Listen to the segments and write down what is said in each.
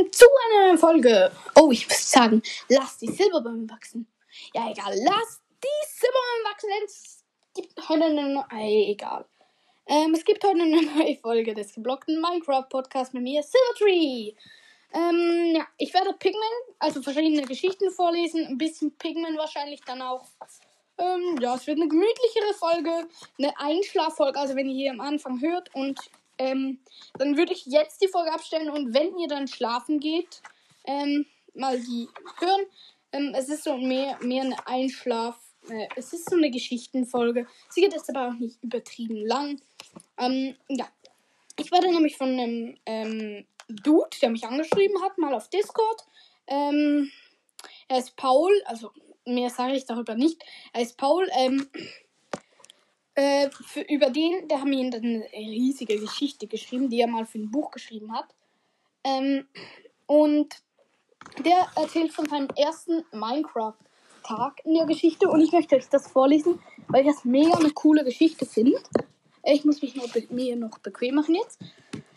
willkommen zu einer neuen Folge. Oh, ich muss sagen, lass die Silberbäume wachsen. Ja, egal, lass die Silberbäume wachsen. Es gibt heute eine neue, egal. Ähm, es gibt heute eine neue Folge des geblockten Minecraft-Podcasts mit mir, Silvertree. Ähm, ja, ich werde Pigman, also verschiedene Geschichten vorlesen, ein bisschen Pigman wahrscheinlich dann auch. Ähm, ja, es wird eine gemütlichere Folge, eine Einschlaffolge, also wenn ihr hier am Anfang hört und ähm, dann würde ich jetzt die Folge abstellen und wenn ihr dann schlafen geht, ähm, mal die hören. Ähm, es ist so mehr, mehr eine Einschlaf. Äh, es ist so eine Geschichtenfolge. Sie geht jetzt aber auch nicht übertrieben lang. Ähm, ja. Ich werde nämlich von einem ähm, Dude, der mich angeschrieben hat, mal auf Discord. Ähm, er ist Paul, also mehr sage ich darüber nicht. Er ist Paul. Äh, für, über den, der hat mir eine riesige Geschichte geschrieben, die er mal für ein Buch geschrieben hat. Ähm, und der erzählt von seinem ersten Minecraft-Tag in der Geschichte und ich möchte euch das vorlesen, weil ich das mega eine coole Geschichte finde. Ich muss mich noch mir noch bequem machen jetzt.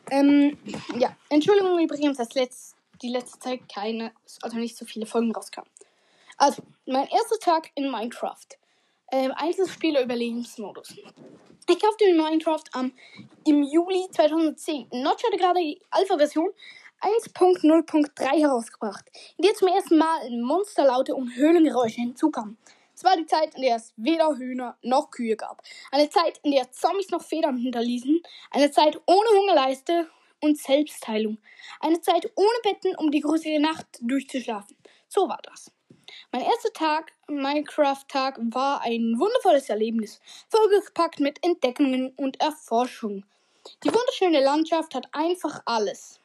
Ähm, ja, Entschuldigung übrigens, dass letzt, die letzte Zeit keine, also nicht so viele Folgen rauskamen. Also, mein erster Tag in Minecraft ähm, Einzelspieler-Überlebensmodus. Ich kaufte mir Minecraft am, im Juli 2010. Notch hatte gerade die Alpha-Version 1.0.3 herausgebracht, in der zum ersten Mal Monsterlaute und Höhlengeräusche hinzukamen. Es war die Zeit, in der es weder Hühner noch Kühe gab. Eine Zeit, in der Zombies noch Federn hinterließen. Eine Zeit ohne Hungerleiste und Selbstheilung. Eine Zeit ohne Betten, um die grusige Nacht durchzuschlafen. So war das. Mein erster Tag, Minecraft-Tag, war ein wundervolles Erlebnis, vollgepackt mit Entdeckungen und Erforschung. Die wunderschöne Landschaft hat einfach alles.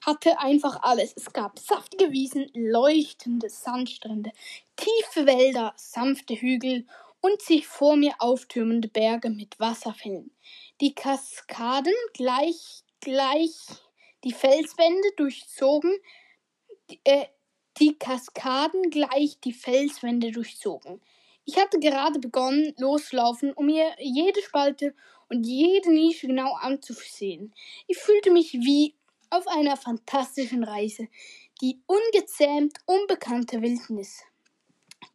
Hatte einfach alles. Es gab saftige Wiesen, leuchtende Sandstrände, tiefe Wälder, sanfte Hügel und sich vor mir auftürmende Berge mit Wasserfällen. Die Kaskaden gleich, gleich die Felswände durchzogen, äh, die Kaskaden gleich die Felswände durchzogen. Ich hatte gerade begonnen loszulaufen, um mir jede Spalte und jede Nische genau anzusehen. Ich fühlte mich wie auf einer fantastischen Reise, die ungezähmt unbekannte Wildnis.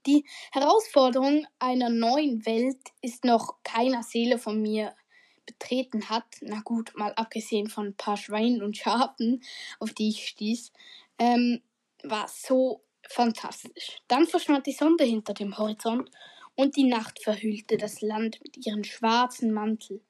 Die Herausforderung einer neuen Welt ist noch keiner Seele von mir betreten hat. Na gut, mal abgesehen von ein paar Schweinen und Schafen, auf die ich stieß. Ähm, war so fantastisch. Dann verschwand die Sonne hinter dem Horizont und die Nacht verhüllte das Land mit ihrem schwarzen Mantel.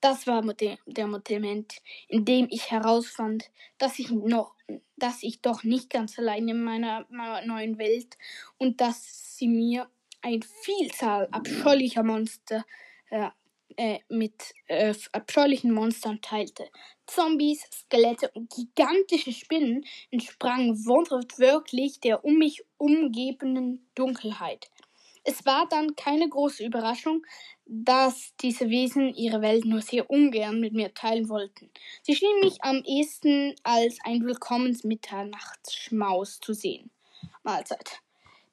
Das war der Moment, in dem ich herausfand, dass ich noch, dass ich doch nicht ganz allein in meiner, meiner neuen Welt und dass sie mir eine Vielzahl abscheulicher Monster äh, äh, mit äh, abscheulichen Monstern teilte. Zombies, Skelette und gigantische Spinnen entsprangen wortwörtlich der um mich umgebenden Dunkelheit. Es war dann keine große Überraschung, dass diese Wesen ihre Welt nur sehr ungern mit mir teilen wollten. Sie schienen mich am ehesten als ein willkommens Mitternachtsschmaus zu sehen. Mahlzeit.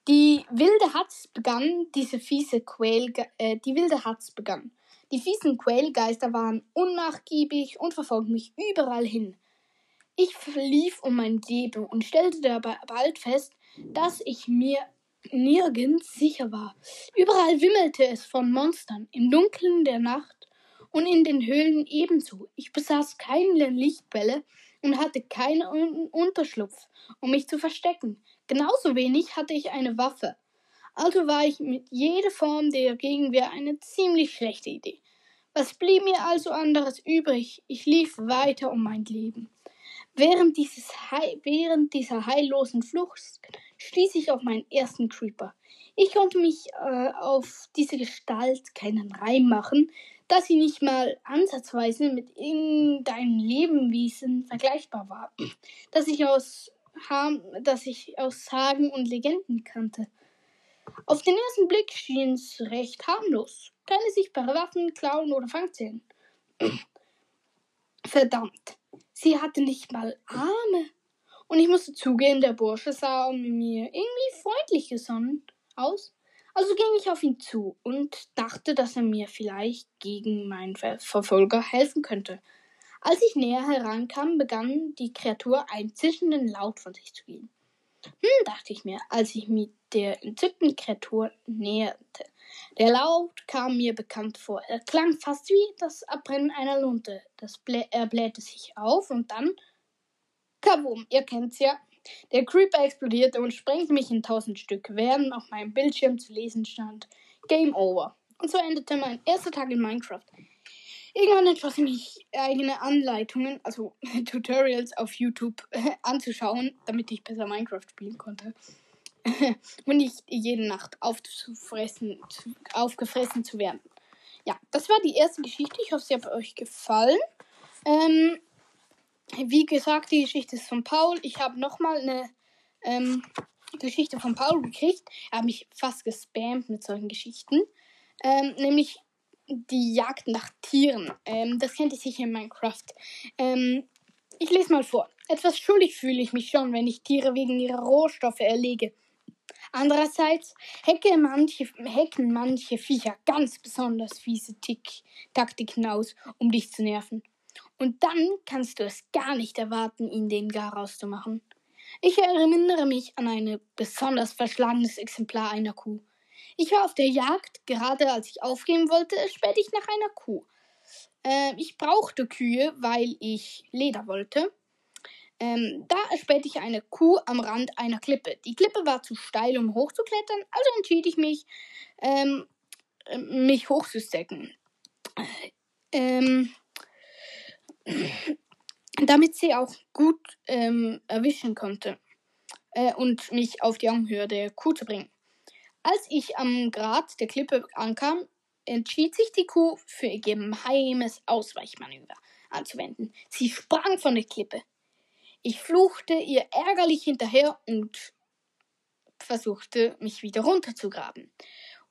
Die wilde Hatz begann, diese fiese Quäl, äh, die wilde Hatz begann. Die fiesen Quellgeister waren unnachgiebig und verfolgten mich überall hin. Ich lief um mein Leben und stellte dabei bald fest, dass ich mir nirgends sicher war. Überall wimmelte es von Monstern, im Dunkeln der Nacht und in den Höhlen ebenso. Ich besaß keine Lichtquelle und hatte keinen Unterschlupf, um mich zu verstecken. Genauso wenig hatte ich eine Waffe. Also war ich mit jeder Form der Gegenwehr eine ziemlich schlechte Idee. Was blieb mir also anderes übrig? Ich lief weiter um mein Leben. Während, dieses während dieser heillosen Flucht stieß ich auf meinen ersten Creeper. Ich konnte mich äh, auf diese Gestalt keinen Reim machen, da sie nicht mal ansatzweise mit irgendeinem Lebewesen vergleichbar war, das ich aus, das ich aus Sagen und Legenden kannte. Auf den ersten Blick schien es recht harmlos. Keine sichtbare Waffen, Klauen oder Fangzähne. Verdammt, sie hatte nicht mal Arme. Und ich musste zugeben, der Bursche sah mir irgendwie freundlich gesonnen aus. Also ging ich auf ihn zu und dachte, dass er mir vielleicht gegen meinen Verfolger helfen könnte. Als ich näher herankam, begann die Kreatur einen zischenden Laut von sich zu geben. Hm, dachte ich mir, als ich mich der entzückten Kreatur näherte. Der Laut kam mir bekannt vor. Er klang fast wie das Abbrennen einer Lunte. Das blä er blähte sich auf und dann. Kabum, ihr kennt's ja. Der Creeper explodierte und sprengte mich in tausend Stück, während auf meinem Bildschirm zu lesen stand: Game over. Und so endete mein erster Tag in Minecraft. Irgendwann entschloss ich mich, eigene Anleitungen, also Tutorials auf YouTube anzuschauen, damit ich besser Minecraft spielen konnte. und nicht jede Nacht aufzufressen, aufgefressen zu werden. Ja, das war die erste Geschichte. Ich hoffe, sie hat euch gefallen. Ähm, wie gesagt, die Geschichte ist von Paul. Ich habe nochmal eine ähm, Geschichte von Paul gekriegt. Er hat mich fast gespammt mit solchen Geschichten. Ähm, nämlich die Jagd nach Tieren. Ähm, das kennt ihr sicher in Minecraft. Ähm, ich lese mal vor. Etwas schuldig fühle ich mich schon, wenn ich Tiere wegen ihrer Rohstoffe erlege. Andererseits hacken manche, hacken manche Viecher ganz besonders fiese Tick Taktiken aus, um dich zu nerven. Und dann kannst du es gar nicht erwarten, ihn den gar rauszumachen. Ich erinnere mich an ein besonders verschlagenes Exemplar einer Kuh. Ich war auf der Jagd, gerade als ich aufgeben wollte, spähte ich nach einer Kuh. Äh, ich brauchte Kühe, weil ich Leder wollte. Ähm, da erspähte ich eine Kuh am Rand einer Klippe. Die Klippe war zu steil, um hochzuklettern, also entschied ich mich, ähm, mich hochzustecken. Ähm, damit sie auch gut ähm, erwischen konnte äh, und mich auf die Augenhöhe der Kuh zu bringen. Als ich am Grat der Klippe ankam, entschied sich die Kuh für ihr geheimes Ausweichmanöver anzuwenden. Sie sprang von der Klippe. Ich fluchte ihr ärgerlich hinterher und versuchte, mich wieder runterzugraben.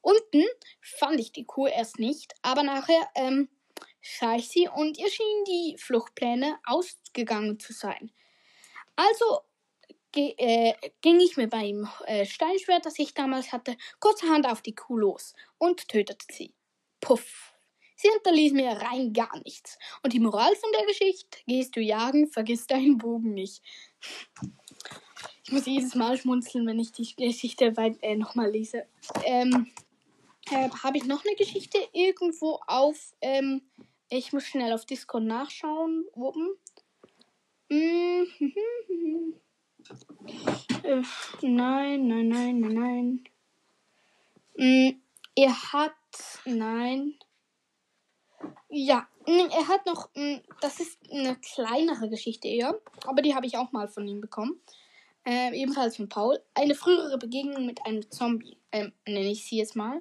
Unten fand ich die Kuh erst nicht, aber nachher ähm, sah ich sie und ihr schienen die Fluchtpläne ausgegangen zu sein. Also äh, ging ich mit meinem äh, Steinschwert, das ich damals hatte, kurzerhand auf die Kuh los und tötete sie. Puff. Sie hinterließ mir rein gar nichts. Und die Moral von der Geschichte? Gehst du jagen, vergiss deinen Bogen nicht. Ich muss jedes Mal schmunzeln, wenn ich die Geschichte äh, nochmal lese. Ähm, äh, Habe ich noch eine Geschichte irgendwo auf? Ähm, ich muss schnell auf Discord nachschauen. Mm -hmm. Äh, nein, nein, nein, nein, nein. Mm, er hat. Nein. Ja, er hat noch. Mm, das ist eine kleinere Geschichte eher. Aber die habe ich auch mal von ihm bekommen. Äh, ebenfalls von Paul. Eine frühere Begegnung mit einem Zombie. Ähm, nenne ich sie jetzt mal.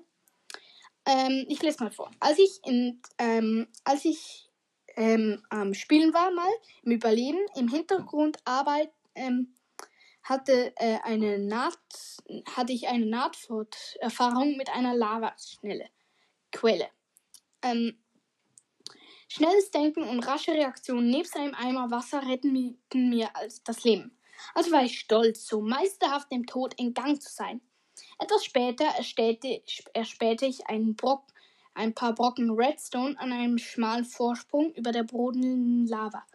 Ähm, ich lese mal vor. Als ich in, ähm, als ich ähm, am Spielen war mal, im Überleben, im Hintergrund Arbeit, ähm, hatte, äh, eine Naht, hatte ich eine Nahtoderfahrung mit einer Lavaschnelle Quelle. Ähm, schnelles Denken und rasche Reaktionen nebst einem Eimer Wasser retten mir das Leben. Also war ich stolz, so meisterhaft dem Tod entgangen zu sein. Etwas später erspähte, erspähte ich einen Brock, ein paar Brocken Redstone an einem schmalen Vorsprung über der brodelnden Lava.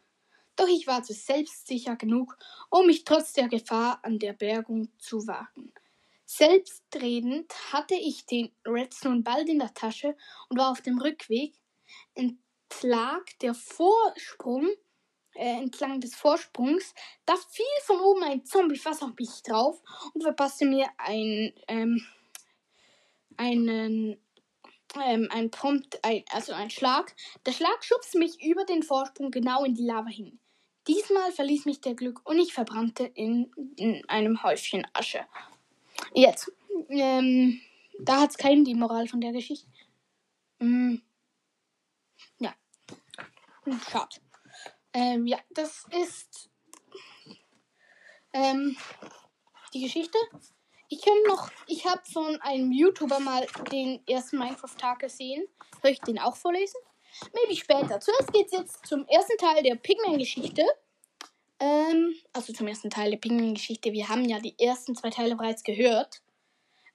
Doch ich war zu selbstsicher genug, um mich trotz der Gefahr an der Bergung zu wagen. Selbstredend hatte ich den Redstone bald in der Tasche und war auf dem Rückweg. Entlang der Vorsprung, äh, entlang des Vorsprungs, da fiel von oben ein Zombie fast auf mich drauf und verpasste mir ein, ähm, einen ähm, ein Prompt, ein, also ein Schlag. Der Schlag schubste mich über den Vorsprung genau in die Lava hin. Diesmal verließ mich der Glück und ich verbrannte in, in einem Häufchen Asche. Jetzt, ähm, da es keinen die Moral von der Geschichte. Mm, schade. Ähm, ja, das ist ähm, die Geschichte. Ich kann noch, ich habe von einem YouTuber mal den ersten Minecraft-Tag gesehen. Soll ich den auch vorlesen? Maybe später. Zuerst geht es jetzt zum ersten Teil der Pigman-Geschichte. Ähm, also zum ersten Teil der Pigman-Geschichte. Wir haben ja die ersten zwei Teile bereits gehört.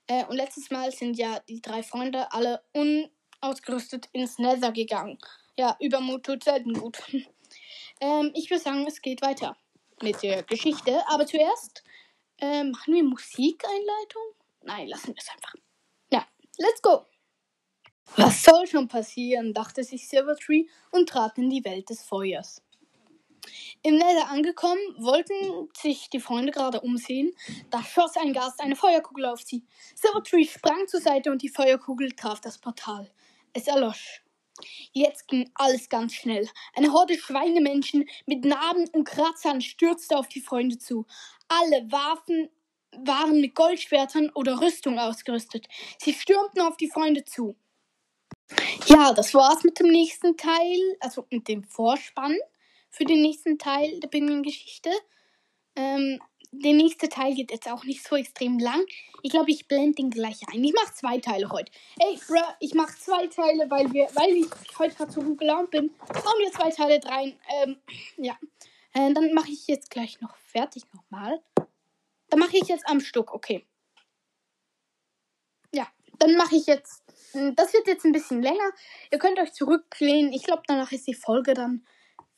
Äh, und letztes Mal sind ja die drei Freunde alle unausgerüstet ins Nether gegangen. Ja, Übermut tut selten gut. Ähm, ich würde sagen, es geht weiter mit der Geschichte. Aber zuerst ähm, machen wir Musikeinleitung. Nein, lassen wir es einfach. Ja, let's go. Was soll schon passieren, dachte sich Silvertree und trat in die Welt des Feuers. Im Nether angekommen, wollten sich die Freunde gerade umsehen, da schoss ein Gast eine Feuerkugel auf sie. Silvertree sprang zur Seite und die Feuerkugel traf das Portal. Es erlosch. Jetzt ging alles ganz schnell. Eine Horde Schweinemenschen mit Narben und Kratzern stürzte auf die Freunde zu. Alle warfen, waren mit Goldschwertern oder Rüstung ausgerüstet. Sie stürmten auf die Freunde zu. Ja, das war's mit dem nächsten Teil, also mit dem Vorspann für den nächsten Teil der Pinguin-Geschichte. Ähm, der nächste Teil geht jetzt auch nicht so extrem lang. Ich glaube, ich blende den gleich ein. Ich mache zwei Teile heute. Ey, bruh, ich mache zwei Teile, weil wir, weil ich heute gerade so gut gelaunt bin. Machen wir zwei Teile rein. Ähm, ja. Äh, dann mache ich jetzt gleich noch fertig nochmal. Dann mache ich jetzt am Stück, okay. Ja, dann mache ich jetzt. Hm, das wird jetzt ein bisschen länger. Ihr könnt euch zurücklehnen. Ich glaube, danach ist die Folge dann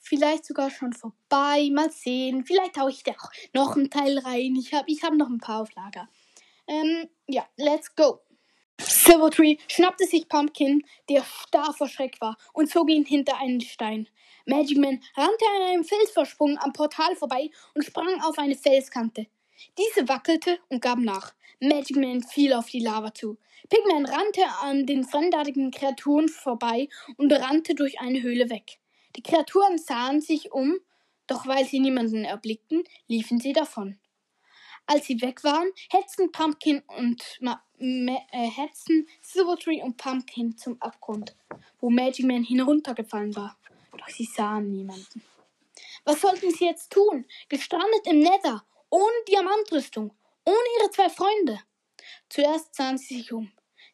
vielleicht sogar schon vorbei. Mal sehen. Vielleicht haue ich da auch noch einen Teil rein. Ich habe ich hab noch ein paar auf Lager. Ähm, ja, let's go. Silvertree schnappte sich Pumpkin, der starr vor Schreck war, und zog ihn hinter einen Stein. Magic Man rannte an einem Felsvorsprung am Portal vorbei und sprang auf eine Felskante. Diese wackelte und gab nach. Magic Man fiel auf die Lava zu. Pigman rannte an den fremdartigen Kreaturen vorbei und rannte durch eine Höhle weg. Die Kreaturen sahen sich um, doch weil sie niemanden erblickten, liefen sie davon. Als sie weg waren, hetzten Pumpkin und Ma äh, hetzten Silvertree und Pumpkin zum Abgrund, wo Magic Man hinuntergefallen war. Doch sie sahen niemanden. Was sollten sie jetzt tun? Gestrandet im Nether, ohne Diamantrüstung, ohne ihre zwei Freunde. Zuerst sahen sie sich um.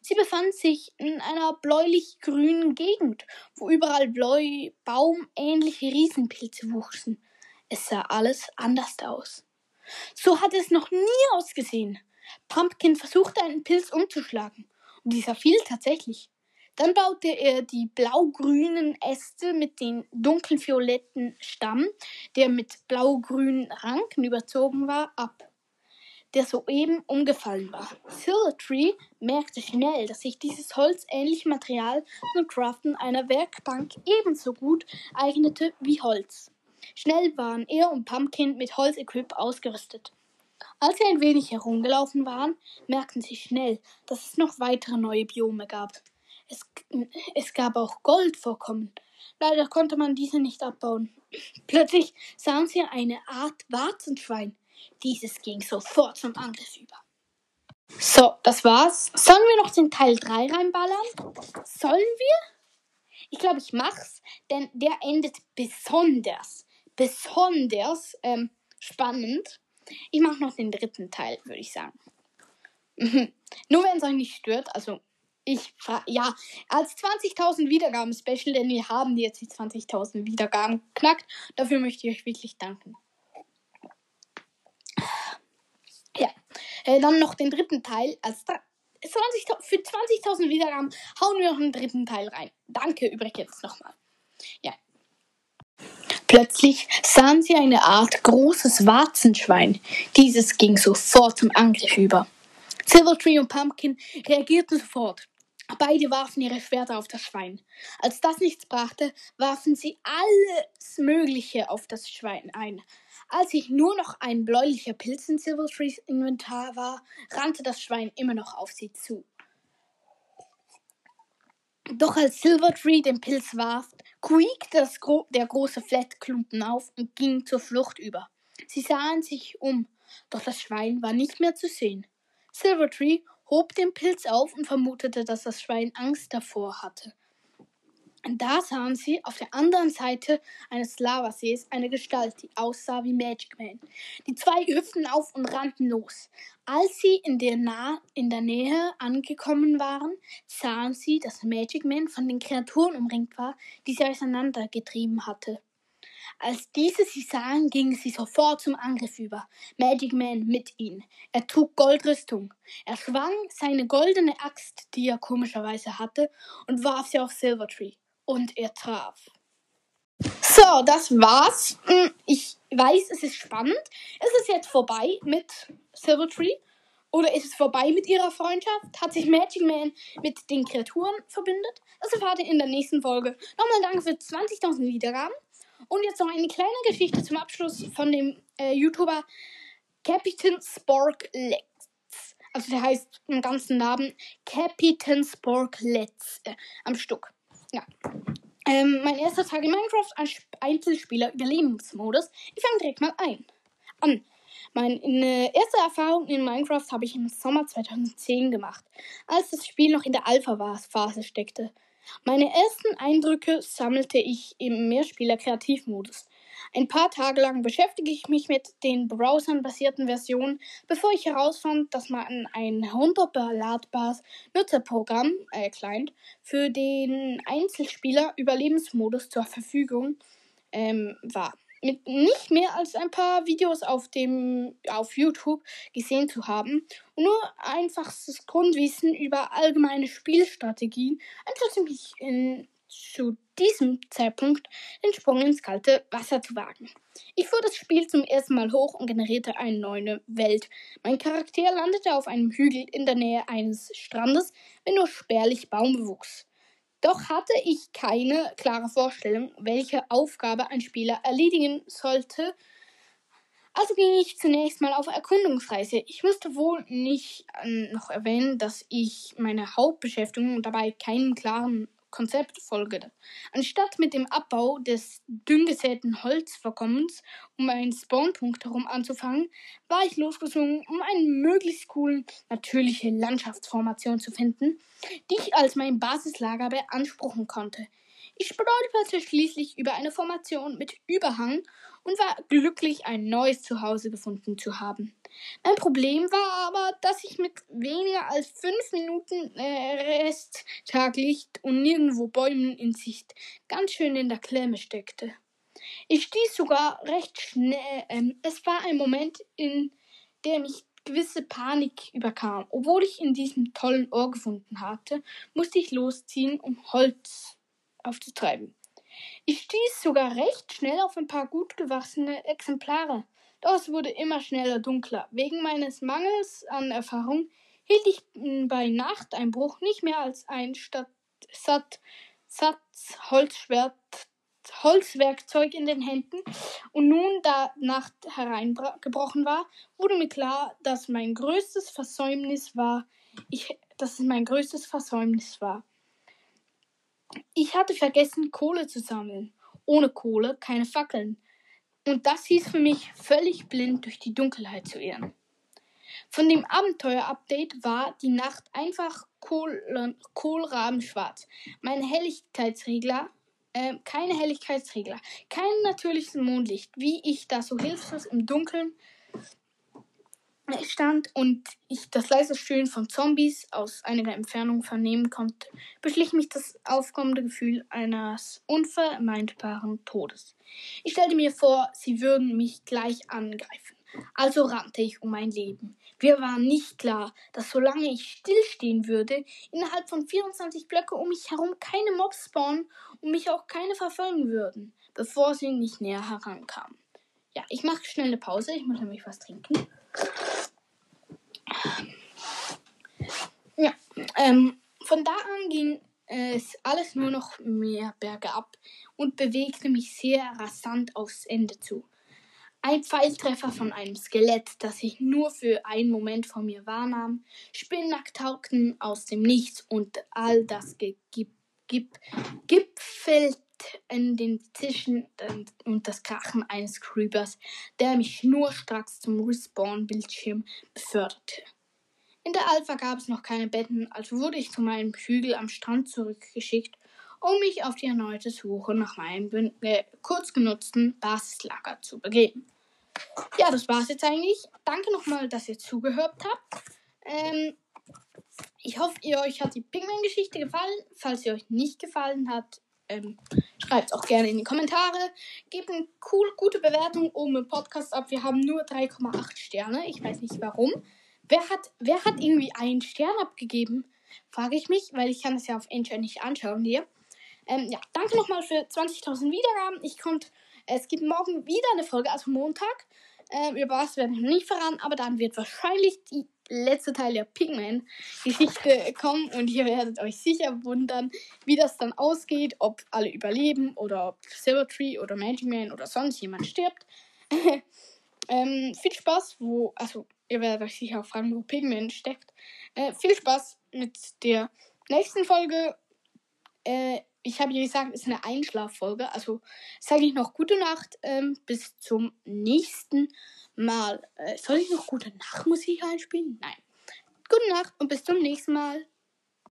Sie befand sich in einer bläulich-grünen Gegend, wo überall bläu baumähnliche Riesenpilze wuchsen. Es sah alles anders aus. So hatte es noch nie ausgesehen. Pumpkin versuchte einen Pilz umzuschlagen, und dieser fiel tatsächlich. Dann baute er die blau-grünen Äste mit den dunkelvioletten Stamm, der mit blau-grünen Ranken überzogen war, ab der soeben umgefallen war. Silvertree merkte schnell, dass sich dieses holzähnliche Material zum Craften einer Werkbank ebenso gut eignete wie Holz. Schnell waren er und Pumpkin mit Holzequip ausgerüstet. Als sie ein wenig herumgelaufen waren, merkten sie schnell, dass es noch weitere neue Biome gab. Es, es gab auch Goldvorkommen. Leider konnte man diese nicht abbauen. Plötzlich sahen sie eine Art Warzenschwein. Dieses ging sofort zum Angriff über. So, das war's. Sollen wir noch den Teil 3 reinballern? Sollen wir? Ich glaube, ich mach's, denn der endet besonders, besonders ähm, spannend. Ich mache noch den dritten Teil, würde ich sagen. Nur wenn es euch nicht stört, also ich ja, als 20.000 Wiedergaben Special, denn wir haben jetzt die 20.000 Wiedergaben knackt. Dafür möchte ich euch wirklich danken. Ja, äh, dann noch den dritten Teil. Als 20, für 20.000 Wiedergaben hauen wir noch einen dritten Teil rein. Danke übrigens nochmal. Ja. Plötzlich sahen sie eine Art großes Warzenschwein. Dieses ging sofort zum Angriff über. Silvertree und Pumpkin reagierten sofort. Beide warfen ihre Schwerter auf das Schwein. Als das nichts brachte, warfen sie alles Mögliche auf das Schwein ein. Als sich nur noch ein bläulicher Pilz in Silvertrees Inventar war, rannte das Schwein immer noch auf sie zu. Doch als Silvertree den Pilz warf, quiekte Gro der große Flettklumpen auf und ging zur Flucht über. Sie sahen sich um, doch das Schwein war nicht mehr zu sehen. Silvertree hob den Pilz auf und vermutete, dass das Schwein Angst davor hatte. Da sahen sie auf der anderen Seite eines Lavasees eine Gestalt, die aussah wie Magic Man. Die zwei hüpften auf und rannten los. Als sie in der, nah in der Nähe angekommen waren, sahen sie, dass Magic Man von den Kreaturen umringt war, die sie auseinandergetrieben hatte. Als diese sie sahen, gingen sie sofort zum Angriff über. Magic Man mit ihnen. Er trug Goldrüstung. Er schwang seine goldene Axt, die er komischerweise hatte, und warf sie auf Silvertree. Und er traf. So, das war's. Hm, ich weiß, es ist spannend. Ist es jetzt vorbei mit Silvertree? Oder ist es vorbei mit ihrer Freundschaft? Hat sich Magic Man mit den Kreaturen verbindet? Das erfahrt ihr in der nächsten Folge. Nochmal danke für 20.000 Wiedergaben. Und jetzt noch eine kleine Geschichte zum Abschluss von dem äh, YouTuber Captain Spork Lex. Also der heißt im ganzen Namen Captain Spork Let's äh, am Stück. Ja. Ähm, mein erster Tag in Minecraft als Einzelspieler Überlebensmodus. Ich fange direkt mal ein. An. Meine erste Erfahrung in Minecraft habe ich im Sommer 2010 gemacht, als das Spiel noch in der Alpha-Phase steckte. Meine ersten Eindrücke sammelte ich im Mehrspieler-Kreativmodus. Ein paar Tage lang beschäftige ich mich mit den browsern-basierten Versionen, bevor ich herausfand, dass man ein herunterladbares Nutzerprogramm, äh, Client, für den Einzelspieler Überlebensmodus zur Verfügung ähm, war. Mit nicht mehr als ein paar Videos auf dem auf YouTube gesehen zu haben und nur einfaches Grundwissen über allgemeine Spielstrategien entschloss mich in, zu diesem Zeitpunkt den Sprung ins kalte Wasser zu wagen. Ich fuhr das Spiel zum ersten Mal hoch und generierte eine neue Welt. Mein Charakter landete auf einem Hügel in der Nähe eines Strandes, wenn nur spärlich Baumbewuchs. Doch hatte ich keine klare Vorstellung, welche Aufgabe ein Spieler erledigen sollte. Also ging ich zunächst mal auf Erkundungsreise. Ich musste wohl nicht äh, noch erwähnen, dass ich meine Hauptbeschäftigung dabei keinen klaren Konzept folgte. Anstatt mit dem Abbau des dünn gesäten Holzvorkommens um einen Spawnpunkt herum anzufangen, war ich losgesungen, um eine möglichst coole, natürliche Landschaftsformation zu finden, die ich als mein Basislager beanspruchen konnte. Ich stolperte schließlich über eine Formation mit Überhang und war glücklich, ein neues Zuhause gefunden zu haben. Mein Problem war aber, dass ich mit weniger als fünf Minuten äh, Resttaglicht und nirgendwo Bäumen in Sicht ganz schön in der Klemme steckte. Ich stieß sogar recht schnell. Ähm, es war ein Moment, in dem ich gewisse Panik überkam. Obwohl ich in diesem tollen Ohr gefunden hatte, musste ich losziehen, um Holz aufzutreiben. Ich stieß sogar recht schnell auf ein paar gut gewachsene Exemplare. Doch es wurde immer schneller dunkler. Wegen meines Mangels an Erfahrung hielt ich bei Nachteinbruch nicht mehr als ein Statt Sat Holzschwert Holzwerkzeug in den Händen und nun, da Nacht hereingebrochen war, wurde mir klar, dass mein größtes Versäumnis war, ich, dass es mein größtes Versäumnis war. Ich hatte vergessen, Kohle zu sammeln. Ohne Kohle keine Fackeln. Und das hieß für mich, völlig blind durch die Dunkelheit zu irren. Von dem Abenteuer-Update war die Nacht einfach kohl, kohlrabenschwarz. Mein Helligkeitsregler, äh, keine Helligkeitsregler, kein natürliches Mondlicht, wie ich da so hilflos im Dunkeln stand und ich das leise Stöhnen von Zombies aus einiger Entfernung vernehmen konnte, beschlich mich das aufkommende Gefühl eines unvermeidbaren Todes. Ich stellte mir vor, sie würden mich gleich angreifen. Also rannte ich um mein Leben. Mir war nicht klar, dass solange ich stillstehen würde, innerhalb von 24 Blöcke um mich herum keine Mobs spawnen und mich auch keine verfolgen würden, bevor sie nicht näher herankamen. Ja, ich mache schnell eine Pause, ich muss nämlich was trinken. Ja, ähm, von da an ging es alles nur noch mehr bergab und bewegte mich sehr rasant aufs Ende zu. Ein Pfeiltreffer von einem Skelett, das ich nur für einen Moment vor mir wahrnahm, Spinnack tauchten aus dem Nichts und all das gipfelt in den Tischen und das Krachen eines Creepers, der mich schnurstracks zum Respawn-Bildschirm beförderte. In der Alpha gab es noch keine Betten, also wurde ich zu meinem Hügel am Strand zurückgeschickt, um mich auf die erneute Suche nach meinem äh, kurz genutzten Basislager zu begeben. Ja, das war's jetzt eigentlich. Danke nochmal, dass ihr zugehört habt. Ähm, ich hoffe, ihr euch hat die Pigman-Geschichte gefallen. Falls sie euch nicht gefallen hat, ähm, Schreibt es auch gerne in die Kommentare. Gebt eine cool, gute Bewertung oben im Podcast ab. Wir haben nur 3,8 Sterne. Ich weiß nicht warum. Wer hat, wer hat irgendwie einen Stern abgegeben? Frage ich mich, weil ich kann das ja auf Anchor nicht anschauen hier. Ähm, ja, danke nochmal für 20.000 Wiedergaben. Ich konnte, es gibt morgen wieder eine Folge, also Montag. Ähm, über was werde ich noch nicht verraten, aber dann wird wahrscheinlich die letzte Teil der Pigman-Geschichte kommen und ihr werdet euch sicher wundern, wie das dann ausgeht, ob alle überleben oder ob Silvertree oder Magic Man oder sonst jemand stirbt. ähm, viel Spaß, wo, also ihr werdet euch sicher auch fragen, wo Pigman steckt. Äh, viel Spaß mit der nächsten Folge. Äh, ich habe ja gesagt, es ist eine Einschlaffolge. Also sage ich noch gute Nacht. Ähm, bis zum nächsten Mal. Äh, soll ich noch gute Nachtmusik einspielen? Nein. Gute Nacht und bis zum nächsten Mal.